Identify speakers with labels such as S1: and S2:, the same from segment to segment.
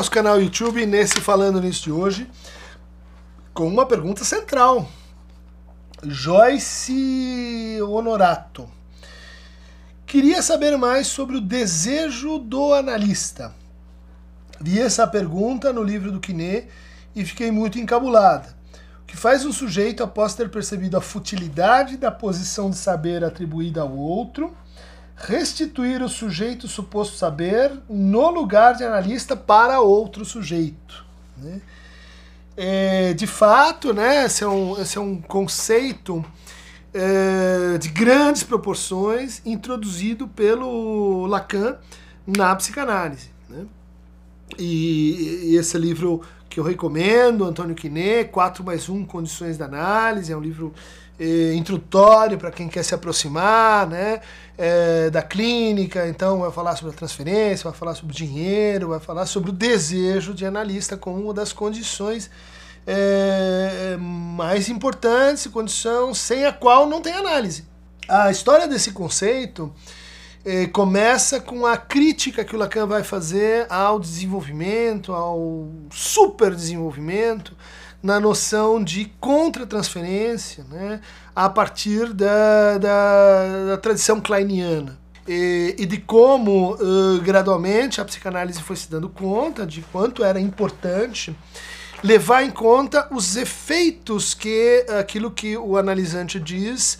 S1: nosso canal YouTube nesse Falando Nisso de hoje com uma pergunta central. Joyce Honorato. Queria saber mais sobre o desejo do analista. Vi essa pergunta no livro do Quiné e fiquei muito encabulada. O que faz um sujeito, após ter percebido a futilidade da posição de saber atribuída ao outro, restituir o sujeito suposto saber no lugar de analista para outro sujeito? Né? É, de fato, né, esse, é um, esse é um conceito é, de grandes proporções introduzido pelo Lacan na psicanálise. Né? E, e esse livro que eu recomendo, Antônio Quiné, 4 mais 1 Condições da Análise, é um livro eh, introdutório para quem quer se aproximar né, eh, da clínica, então vai falar sobre a transferência, vai falar sobre o dinheiro, vai falar sobre o desejo de analista como uma das condições eh, mais importantes, condição sem a qual não tem análise. A história desse conceito começa com a crítica que o Lacan vai fazer ao desenvolvimento, ao super desenvolvimento, na noção de contra-transferência, né, a partir da, da, da tradição kleiniana. E, e, de como uh, gradualmente a psicanálise foi se dando conta de quanto era importante levar em conta os efeitos que aquilo que o analisante diz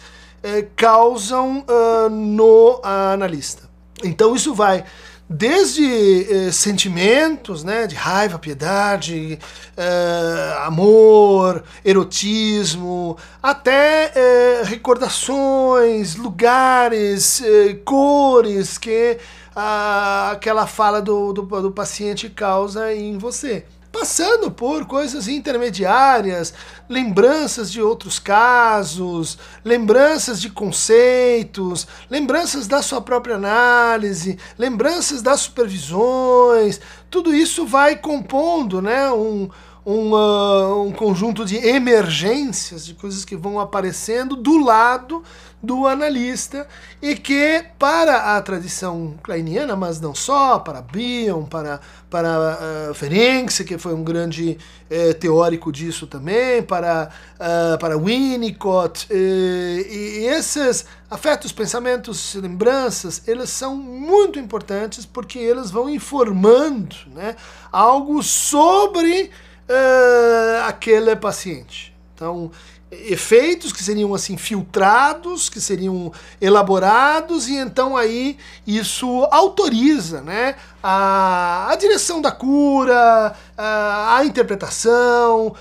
S1: causam uh, no analista. Então isso vai desde eh, sentimentos, né, de raiva, piedade, eh, amor, erotismo, até eh, recordações, lugares, eh, cores que ah, aquela fala do, do, do paciente causa em você passando por coisas intermediárias, lembranças de outros casos, lembranças de conceitos, lembranças da sua própria análise, lembranças das supervisões, tudo isso vai compondo né, um, um, uh, conjunto de emergências, de coisas que vão aparecendo do lado do analista e que para a tradição kleiniana, mas não só, para Bion, para, para uh, que foi um grande uh, teórico disso também, para, uh, para Winnicott, e, e esses afetos, pensamentos, lembranças, eles são muito importantes porque eles vão informando né, algo sobre uh, aquele paciente. Então, efeitos que seriam assim filtrados, que seriam elaborados e então aí isso autoriza, né, a, a direção da cura, a, a interpretação,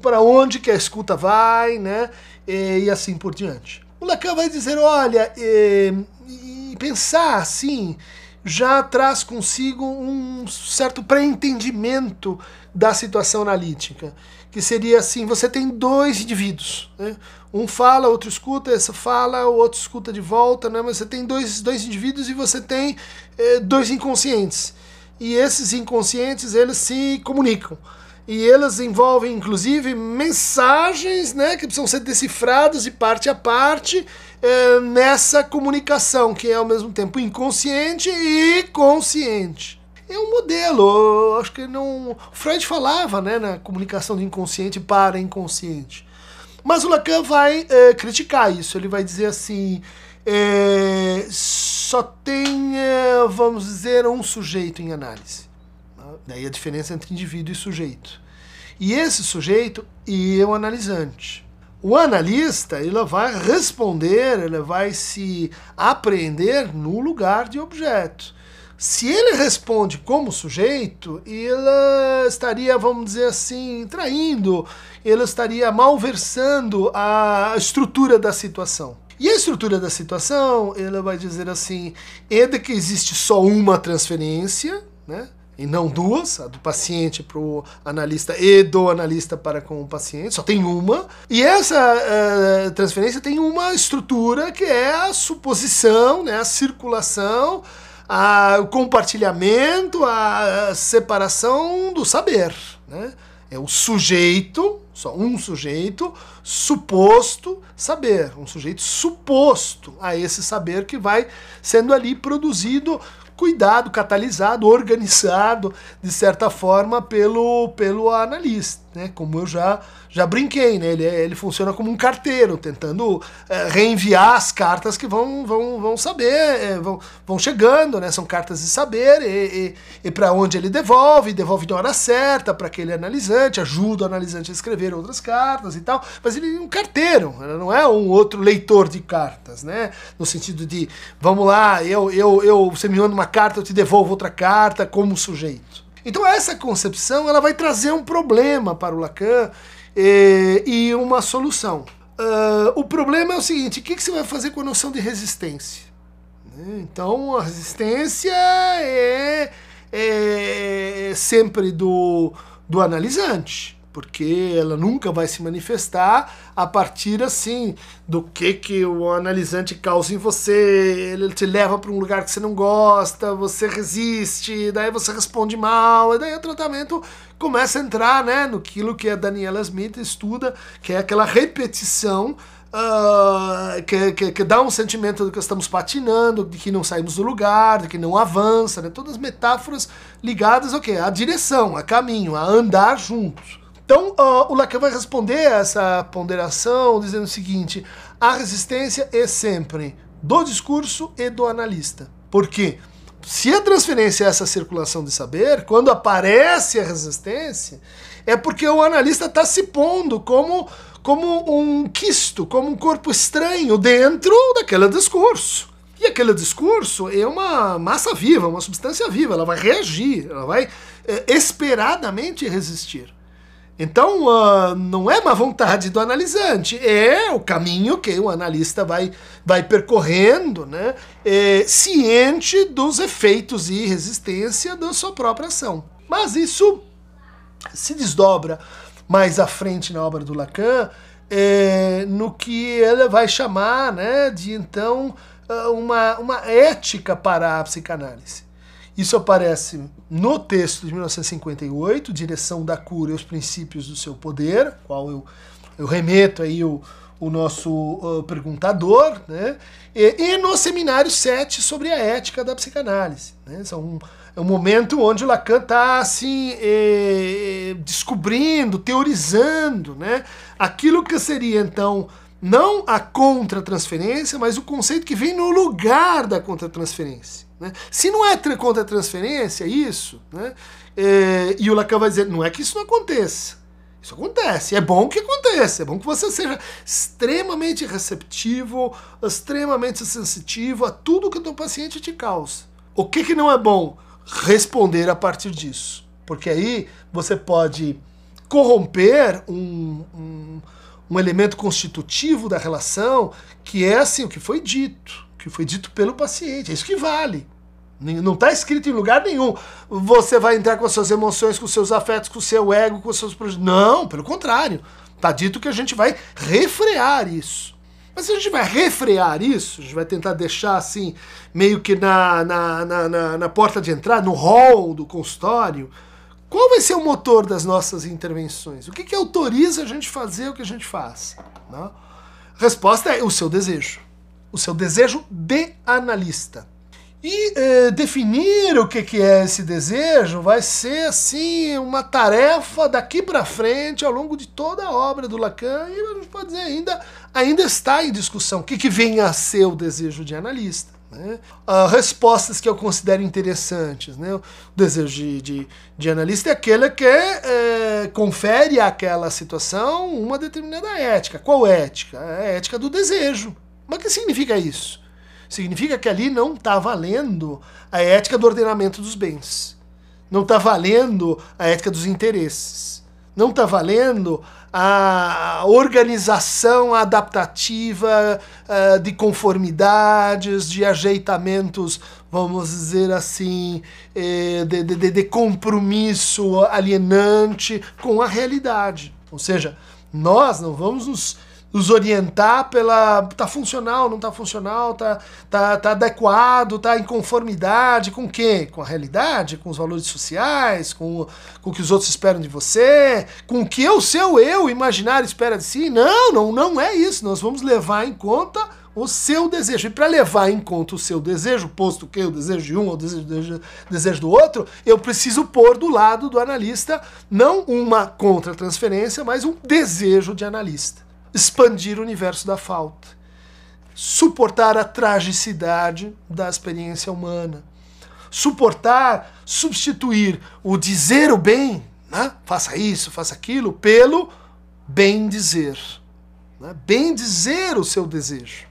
S1: para onde que a escuta vai, né, e, e, assim por diante. O Lacan vai dizer, olha, e, e pensar assim já traz consigo um certo pré-entendimento da situação analítica, que seria assim: você tem dois indivíduos, né? um fala, outro escuta, essa fala, o outro escuta de volta, né? mas você tem dois, dois indivíduos e você tem eh, dois inconscientes. E esses inconscientes eles se comunicam. E eles envolvem, inclusive, mensagens né, que precisam ser decifradas de parte a parte eh, nessa comunicação, que é ao mesmo tempo inconsciente e consciente é um modelo. Acho que não. Freud falava né, na comunicação do inconsciente para inconsciente. Mas o Lacan vai é, criticar isso. Ele vai dizer assim: é, só tem, é, vamos dizer, um sujeito em análise. Daí a diferença entre indivíduo e sujeito. E esse sujeito e o analisante. O analista ele vai responder, ele vai se apreender no lugar de objeto. Se ele responde como sujeito, ele estaria, vamos dizer assim, traindo, ele estaria malversando a estrutura da situação. E a estrutura da situação, ele vai dizer assim, é de que existe só uma transferência, né? E não duas, a do paciente para o analista e do analista para com o paciente, só tem uma. E essa uh, transferência tem uma estrutura que é a suposição, né, a circulação a, o compartilhamento, a separação do saber. Né? É o sujeito, só um sujeito, suposto saber. Um sujeito suposto a esse saber que vai sendo ali produzido cuidado, catalisado, organizado, de certa forma, pelo, pelo analista, né? Como eu já já brinquei, né? Ele, ele funciona como um carteiro, tentando é, reenviar as cartas que vão, vão, vão saber, é, vão, vão chegando, né? São cartas de saber, e, e, e para onde ele devolve, devolve na hora certa para aquele analisante, ajuda o analisante a escrever outras cartas e tal. Mas ele é um carteiro, não é um outro leitor de cartas, né? No sentido de, vamos lá, eu, eu, eu, você me manda uma carta, eu te devolvo outra carta como sujeito. Então essa concepção ela vai trazer um problema para o Lacan e, e uma solução. Uh, o problema é o seguinte: o que, que você vai fazer com a noção de resistência? Então, a resistência é, é sempre do, do analisante porque ela nunca vai se manifestar a partir assim do que que o analisante causa em você, ele te leva para um lugar que você não gosta, você resiste, daí você responde mal, e daí o tratamento começa a entrar, né, no que a Daniela Smith estuda, que é aquela repetição Uh, que, que, que, dá um sentimento de que estamos patinando, de que não saímos do lugar, de que não avança, né? todas metáforas ligadas ao quê? À direção, a caminho, a andar juntos. Então, uh, o Lacan vai responder a essa ponderação dizendo o seguinte: a resistência é sempre do discurso e do analista. Por quê? Se a transferência é essa circulação de saber, quando aparece a resistência, é porque o analista está se pondo como, como um quisto, como um corpo estranho dentro daquele discurso. E aquele discurso é uma massa viva, uma substância viva, ela vai reagir, ela vai é, esperadamente resistir. Então, uh, não é uma vontade do analisante, é o caminho que o analista vai, vai percorrendo, né, é, ciente dos efeitos e resistência da sua própria ação. Mas isso se desdobra mais à frente na obra do Lacan, é, no que ele vai chamar né, de então ah, uma, uma ética para a psicanálise. Isso aparece no texto de 1958, Direção da Cura e os Princípios do Seu Poder, qual eu, eu remeto aí o, o nosso uh, perguntador, né? E, e, no seminário 7 sobre a ética da psicanálise. Né? São é um momento onde o Lacan está assim, eh, descobrindo, teorizando né? aquilo que seria então não a contra-transferência, mas o conceito que vem no lugar da contra-transferência. Né? Se não é contra transferência, isso, né? É, e o Lacan vai dizer, não é que isso não aconteça. Isso acontece. É bom que aconteça. É bom que você seja extremamente receptivo, extremamente sensitivo a tudo que o teu paciente te causa. O que, que não é bom? Responder a partir disso. Porque aí você pode corromper um, um, um elemento constitutivo da relação que é assim o que foi dito que foi dito pelo paciente. É isso que vale. Não está escrito em lugar nenhum. Você vai entrar com as suas emoções, com os seus afetos, com o seu ego, com os seus projetos. Não, pelo contrário. Está dito que a gente vai refrear isso. Mas se a gente vai refrear isso, a gente vai tentar deixar assim, meio que na, na, na, na, na porta de entrada, no hall do consultório, qual vai ser o motor das nossas intervenções? O que, que autoriza a gente fazer o que a gente faz? Não? A resposta é o seu desejo o seu desejo de analista. E eh, definir o que, que é esse desejo vai ser assim uma tarefa daqui para frente ao longo de toda a obra do Lacan e a gente pode dizer ainda ainda está em discussão o que, que vem a ser o desejo de analista. Né? Uh, respostas que eu considero interessantes. Né? O desejo de, de, de analista é aquele que é, confere àquela situação uma determinada ética. Qual ética? É a ética do desejo. Mas o que significa isso? Significa que ali não está valendo a ética do ordenamento dos bens. Não está valendo a ética dos interesses. Não está valendo a organização adaptativa uh, de conformidades, de ajeitamentos, vamos dizer assim, eh, de, de, de compromisso alienante com a realidade. Ou seja, nós não vamos nos nos orientar pela tá funcional, não tá funcional, tá, tá, tá adequado, tá em conformidade com o quê? Com a realidade, com os valores sociais, com, com o que os outros esperam de você, com o que o seu eu imaginário espera de si? Não, não, não é isso. Nós vamos levar em conta o seu desejo. E para levar em conta o seu desejo, posto que o desejo de um ou o desejo, desejo do outro, eu preciso pôr do lado do analista não uma contra-transferência, mas um desejo de analista. Expandir o universo da falta. Suportar a tragicidade da experiência humana. Suportar, substituir o dizer o bem, né? faça isso, faça aquilo, pelo bem dizer. Né? Bem dizer o seu desejo.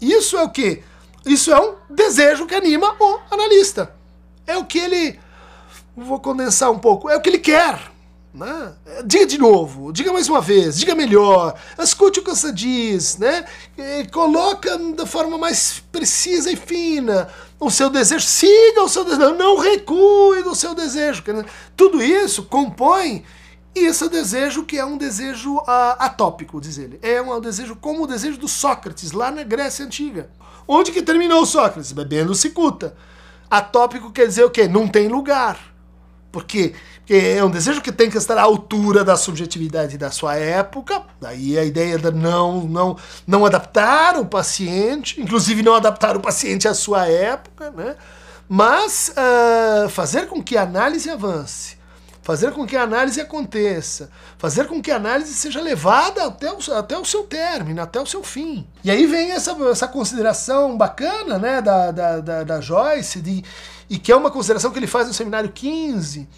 S1: Isso é o que? Isso é um desejo que anima o analista. É o que ele. Vou condensar um pouco. É o que ele quer. Né? Diga de novo, diga mais uma vez, diga melhor, escute o que você diz, né? E coloca da forma mais precisa e fina o seu desejo, siga o seu desejo, não recue do seu desejo. Tudo isso compõe esse desejo que é um desejo uh, atópico, diz ele. É um, desejo como o desejo do Sócrates, lá na Grécia Antiga. Onde que terminou Sócrates? Bebendo cicuta. Atópico quer dizer o quê? Não tem lugar. Por Porque é um desejo que tem que estar à altura da subjetividade da sua época. Daí a ideia de não, não, não adaptar o paciente, inclusive não adaptar o paciente à sua época, né? mas uh, fazer com que a análise avance fazer com que a análise aconteça, fazer com que a análise seja levada até o, até o seu término, até o seu fim. E aí vem essa, essa consideração bacana né, da, da, da, da Joyce, de, e que é uma consideração que ele faz no seminário 15.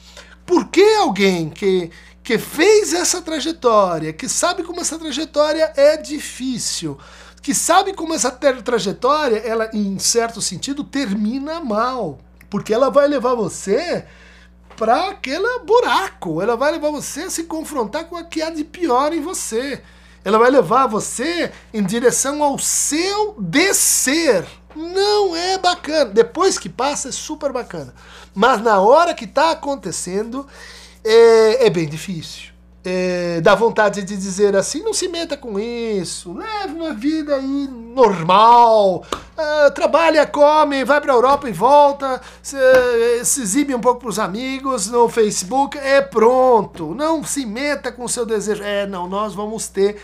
S1: Por que alguém que, que fez essa trajetória, que sabe como essa trajetória é difícil, que sabe como essa trajetória, ela, em certo sentido, termina mal? Porque ela vai levar você para aquele buraco. Ela vai levar você a se confrontar com o que há de pior em você. Ela vai levar você em direção ao seu descer. Não é bacana. Depois que passa é super bacana. Mas na hora que está acontecendo é, é bem difícil é, dá vontade de dizer assim, não se meta com isso, leve uma vida aí normal, uh, trabalha, come, vai para a Europa e volta, se, se exibe um pouco para os amigos no Facebook, é pronto, não se meta com o seu desejo. É, não, nós vamos ter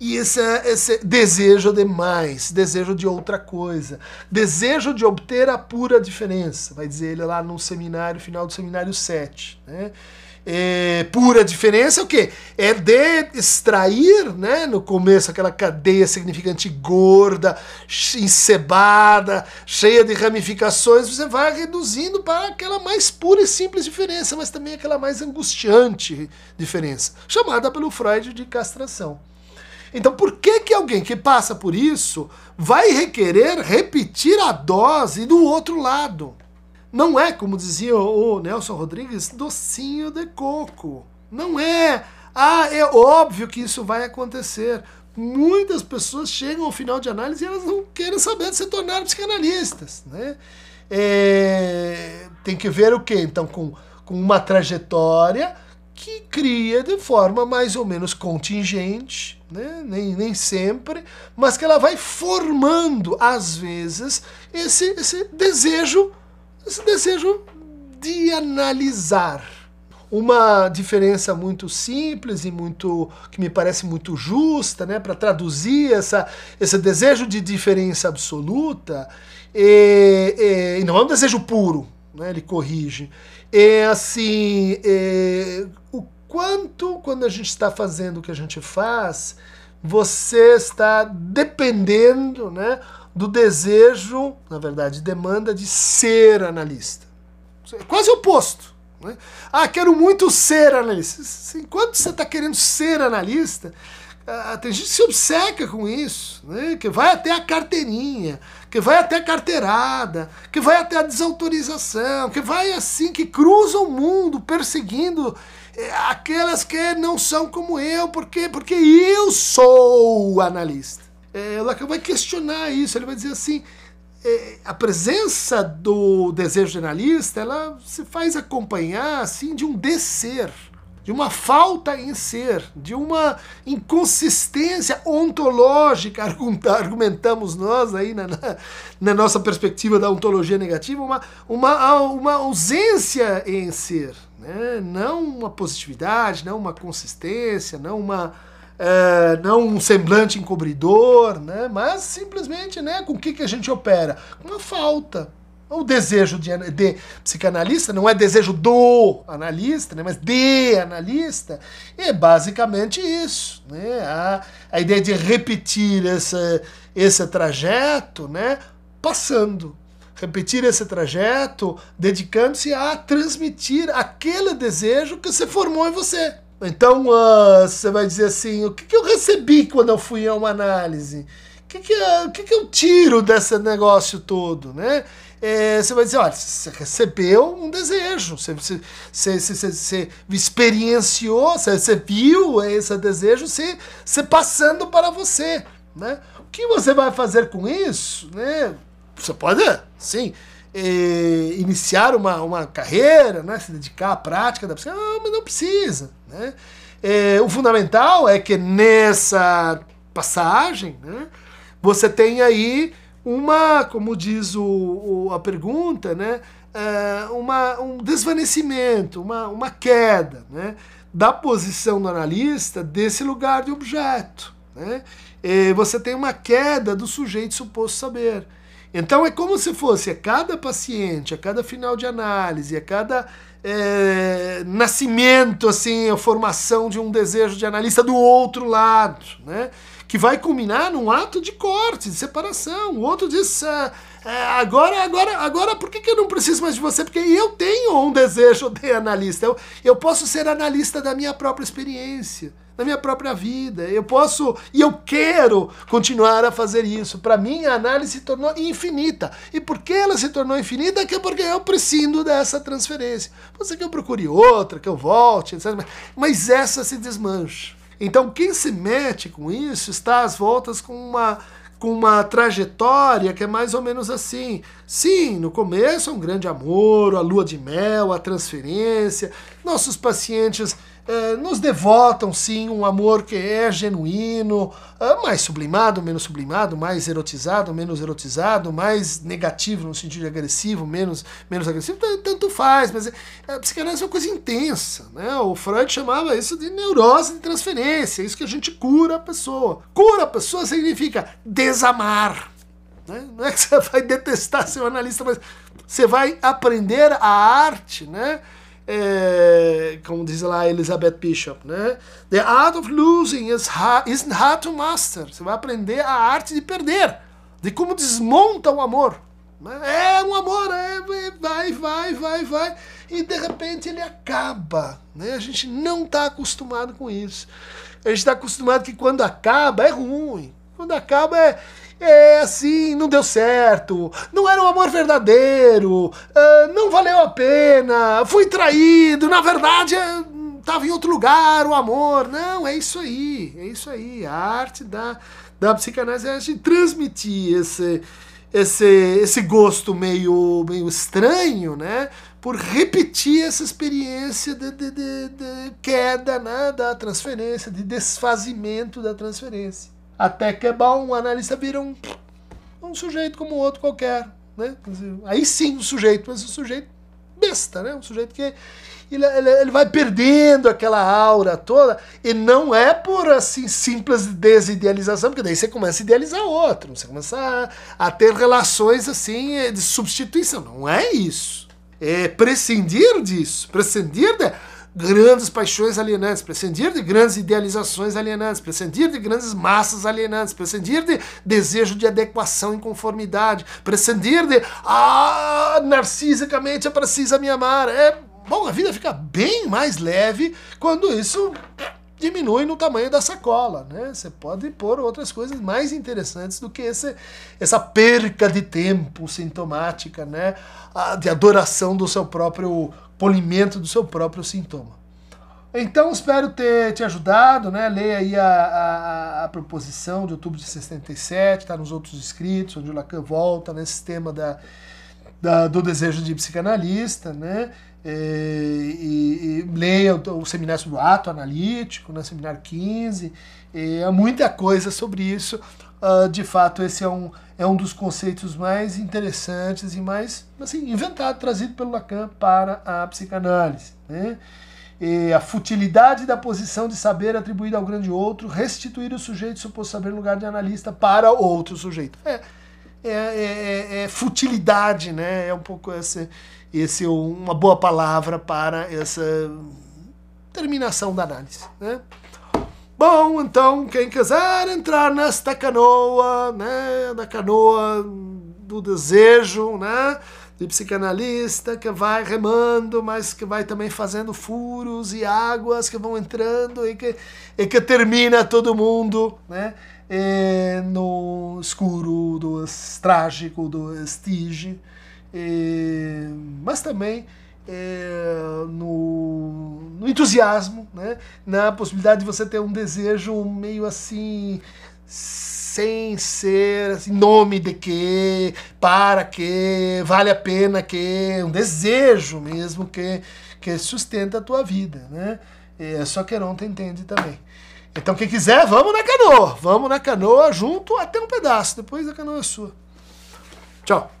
S1: e esse, esse desejo de mais, desejo de outra coisa, desejo de obter a pura diferença, vai dizer ele lá no seminário, final do seminário 7, né? é, pura diferença é o quê? É de extrair, né, no começo, aquela cadeia significante gorda, encebada, cheia de ramificações, você vai reduzindo para aquela mais pura e simples diferença, mas também aquela mais angustiante diferença, chamada pelo Freud de castração. Então, por que, que alguém que passa por isso vai requerer repetir a dose do outro lado? Não é, como dizia o Nelson Rodrigues, docinho de coco. Não é. Ah, é óbvio que isso vai acontecer. Muitas pessoas chegam ao final de análise e elas não querem saber de se tornar psicanalistas. Né? É, tem que ver o quê? Então, com, com uma trajetória que cria de forma mais ou menos contingente, né? nem, nem sempre, mas que ela vai formando, às vezes, esse, esse desejo esse desejo de analisar. Uma diferença muito simples e muito que me parece muito justa, né, para traduzir essa, esse desejo de diferença absoluta, e, e, e não é um desejo puro, né, ele corrige. É assim, é, o quanto quando a gente está fazendo o que a gente faz, você está dependendo, né, do desejo, na verdade, demanda de ser analista. É quase o oposto. Né? Ah, quero muito ser analista. Enquanto você está querendo ser analista, ah, tem gente que se obceca com isso, né? que vai até a carteirinha, que vai até a carteirada, que vai até a desautorização, que vai assim, que cruza o mundo perseguindo aquelas que não são como eu, porque, porque eu sou analista. É, Lacan vai questionar isso, ele vai dizer assim, é, a presença do desejo generalista, ela se faz acompanhar assim de um descer, de uma falta em ser, de uma inconsistência ontológica, argumentamos nós aí na, na, na nossa perspectiva da ontologia negativa, uma, uma, uma ausência em ser, né? não uma positividade, não uma consistência, não uma é, não um semblante encobridor, né? mas simplesmente né, com o que, que a gente opera? Uma falta. O desejo de, de, psicanalista não é desejo do analista, né, mas de analista, é basicamente isso. Né? A, a ideia de repetir esse, esse trajeto né, passando. Repetir esse trajeto dedicando-se a transmitir aquele desejo que você formou em você. Então uh, você vai dizer assim: o que, que eu recebi quando eu fui a uma análise? O que, que, eu, o que, que eu tiro desse negócio todo? Né? É, você vai dizer: olha, você recebeu um desejo, você, você, você, você, você experienciou, você, você viu esse desejo se, se passando para você. Né? O que você vai fazer com isso? Né? Você pode, sim iniciar uma, uma carreira, né, se dedicar à prática da psicologia, ah, mas não precisa. Né? Eh, o fundamental é que nessa passagem né, você tem aí uma, como diz o, o a pergunta, né, eh, uma, um desvanecimento, uma, uma queda né, da posição do analista desse lugar de objeto. Né? você tem uma queda do sujeito suposto saber. Então é como se fosse a cada paciente, a cada final de análise, a cada é, nascimento, assim, a formação de um desejo de analista do outro lado, né? Que vai culminar num ato de corte, de separação. O outro diz, é, agora, agora, agora, por que, que eu não preciso mais de você? Porque eu tenho um desejo de analista. Eu, eu posso ser analista da minha própria experiência na minha própria vida. Eu posso e eu quero continuar a fazer isso. Para mim, a análise se tornou infinita. E por que ela se tornou infinita? É porque eu preciso dessa transferência. Pode ser que eu procure outra, que eu volte, etc. Mas essa se desmancha. Então, quem se mete com isso está às voltas com uma com uma trajetória que é mais ou menos assim. Sim, no começo é um grande amor, a lua de mel, a transferência. Nossos pacientes é, nos devotam sim um amor que é genuíno, é, mais sublimado, menos sublimado, mais erotizado, menos erotizado, mais negativo no sentido de agressivo, menos, menos agressivo, tanto faz, mas é, a psicanálise é uma coisa intensa. Né? O Freud chamava isso de neurose de transferência, é isso que a gente cura a pessoa. Cura a pessoa significa desamar. Né? Não é que você vai detestar seu analista, mas você vai aprender a arte, né? É, como diz lá Elizabeth Bishop, né? The art of losing is hard, isn't hard to master. Você vai aprender a arte de perder, de como desmonta o amor. É um amor, é, vai, vai, vai, vai, e de repente ele acaba. Né? A gente não está acostumado com isso. A gente está acostumado que quando acaba é ruim. Quando acaba é, é assim, não deu certo, não era um amor verdadeiro, uh, não valeu a pena, fui traído, na verdade estava é, em outro lugar o amor. Não, é isso aí, é isso aí. A arte da, da psicanálise é gente transmitir esse, esse, esse gosto meio, meio estranho, né? Por repetir essa experiência de, de, de, de queda né? da transferência, de desfazimento da transferência. Até que é bom, o analista vira um, um sujeito como outro qualquer. Né? Aí sim o sujeito, mas o sujeito besta, né? Um sujeito que ele, ele, ele, vai perdendo aquela aura toda, e não é por assim simples desidealização, porque daí você começa a idealizar outro, você começa a, a ter relações assim de substituição. Não é isso. É prescindir disso, prescindir de grandes paixões alienantes, prescindir de grandes idealizações alienantes, prescindir de grandes massas alienantes, prescindir de desejo de adequação e conformidade, prescindir de ah, narcisicamente é preciso me amar. É bom, a vida fica bem mais leve quando isso diminui no tamanho da sacola, né? Você pode pôr outras coisas mais interessantes do que esse, essa perca de tempo sintomática, né? De adoração do seu próprio polimento do seu próprio sintoma. Então, espero ter te ajudado, né? Leia aí a, a, a proposição de outubro de 67, está nos outros escritos, onde o Lacan volta nesse tema da, da, do desejo de psicanalista, né? E, e, e leia o, o, seminário sobre o ato analítico, né? seminário 15, e há muita coisa sobre isso. Uh, de fato, esse é um, é um dos conceitos mais interessantes e mais assim, inventado, trazido pelo Lacan para a psicanálise. Né? e a futilidade da posição de saber atribuída ao grande outro, restituir o sujeito suposto saber no lugar de analista para outro sujeito. É, é, é, é, é futilidade, né? É um pouco esse, esse uma boa palavra para essa terminação da análise, né? Bom, então, quem quiser entrar nesta canoa, né, da canoa do desejo, né, de psicanalista que vai remando, mas que vai também fazendo furos e águas que vão entrando e que, e que termina todo mundo, né, e no escuro do trágico do estige, e, mas também é, no, no, entusiasmo, né? na possibilidade de você ter um desejo meio assim, sem ser assim, nome de que, para que, vale a pena que, um desejo mesmo que, que sustenta a tua vida. Né? É, só que não te entende também. Então, quem quiser, vamos na canoa. Vamos na canoa junto até um pedaço. Depois a canoa é sua. Tchau.